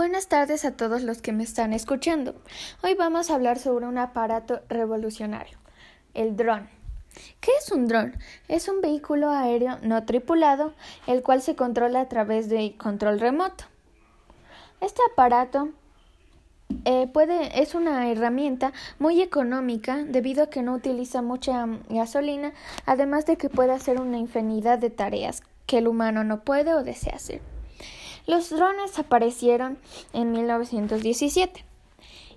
Buenas tardes a todos los que me están escuchando. Hoy vamos a hablar sobre un aparato revolucionario, el dron. ¿Qué es un dron? Es un vehículo aéreo no tripulado, el cual se controla a través de control remoto. Este aparato eh, puede, es una herramienta muy económica debido a que no utiliza mucha gasolina, además de que puede hacer una infinidad de tareas que el humano no puede o desea hacer. Los drones aparecieron en 1917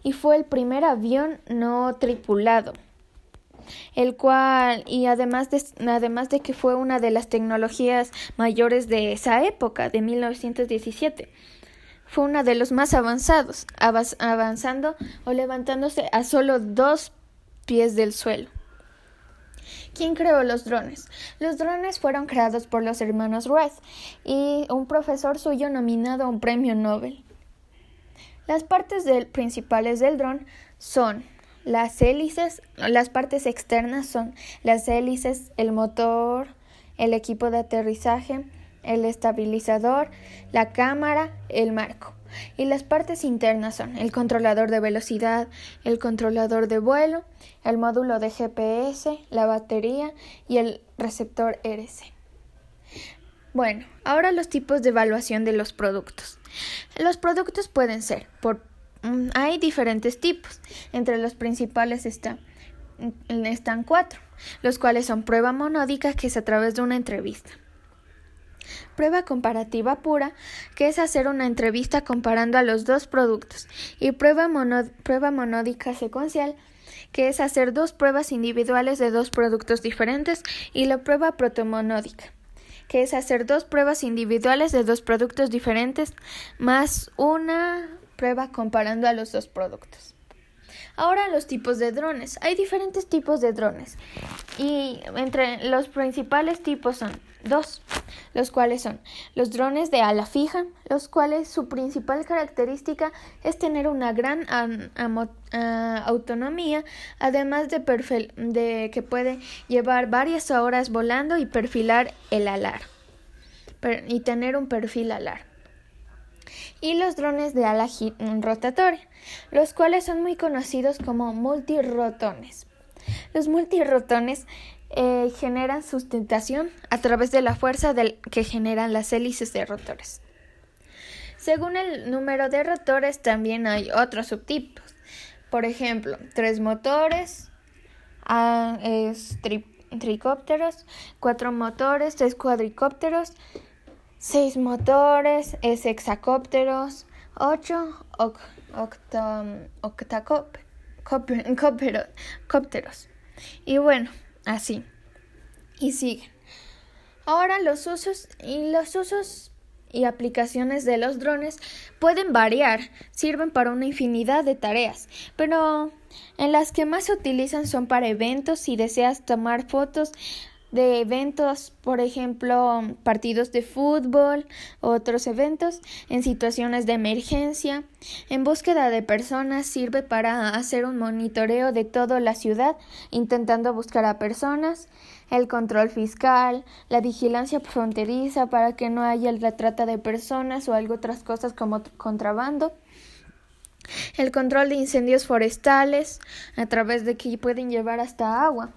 y fue el primer avión no tripulado, el cual y además de, además de que fue una de las tecnologías mayores de esa época, de 1917. Fue uno de los más avanzados, avanzando o levantándose a solo dos pies del suelo. ¿Quién creó los drones? Los drones fueron creados por los hermanos Wright y un profesor suyo nominado a un premio Nobel. Las partes principales del dron son las hélices, las partes externas son las hélices, el motor, el equipo de aterrizaje, el estabilizador, la cámara, el marco. Y las partes internas son el controlador de velocidad, el controlador de vuelo, el módulo de GPS, la batería y el receptor RC. Bueno, ahora los tipos de evaluación de los productos. Los productos pueden ser por mm, hay diferentes tipos. Entre los principales están están cuatro, los cuales son prueba monódica, que es a través de una entrevista. Prueba comparativa pura, que es hacer una entrevista comparando a los dos productos, y prueba, prueba monódica secuencial, que es hacer dos pruebas individuales de dos productos diferentes, y la prueba protomonódica, que es hacer dos pruebas individuales de dos productos diferentes más una prueba comparando a los dos productos. Ahora los tipos de drones. Hay diferentes tipos de drones y entre los principales tipos son dos, los cuales son los drones de ala fija, los cuales su principal característica es tener una gran autonomía, además de, de que puede llevar varias horas volando y perfilar el alar y tener un perfil alar y los drones de ala rotatoria, los cuales son muy conocidos como multirotones. Los multirotones eh, generan sustentación a través de la fuerza que generan las hélices de rotores. Según el número de rotores también hay otros subtipos. Por ejemplo, tres motores, ah, tricópteros, cuatro motores, tres cuadricópteros, seis motores, es hexacópteros, ocho octacópteros. Y bueno, así. Y siguen. Ahora los usos y los usos y aplicaciones de los drones pueden variar, sirven para una infinidad de tareas, pero en las que más se utilizan son para eventos si deseas tomar fotos de eventos, por ejemplo, partidos de fútbol, otros eventos, en situaciones de emergencia. En búsqueda de personas sirve para hacer un monitoreo de toda la ciudad, intentando buscar a personas, el control fiscal, la vigilancia fronteriza para que no haya la trata de personas o algo otras cosas como contrabando el control de incendios forestales a través de que pueden llevar hasta agua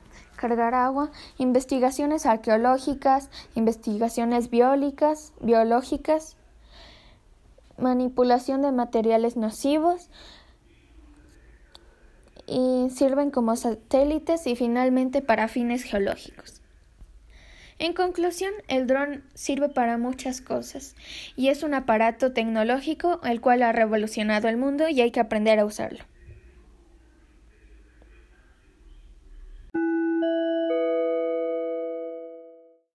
cargar agua, investigaciones arqueológicas, investigaciones biológicas, biológicas, manipulación de materiales nocivos y sirven como satélites y finalmente para fines geológicos. En conclusión, el dron sirve para muchas cosas y es un aparato tecnológico el cual ha revolucionado el mundo y hay que aprender a usarlo.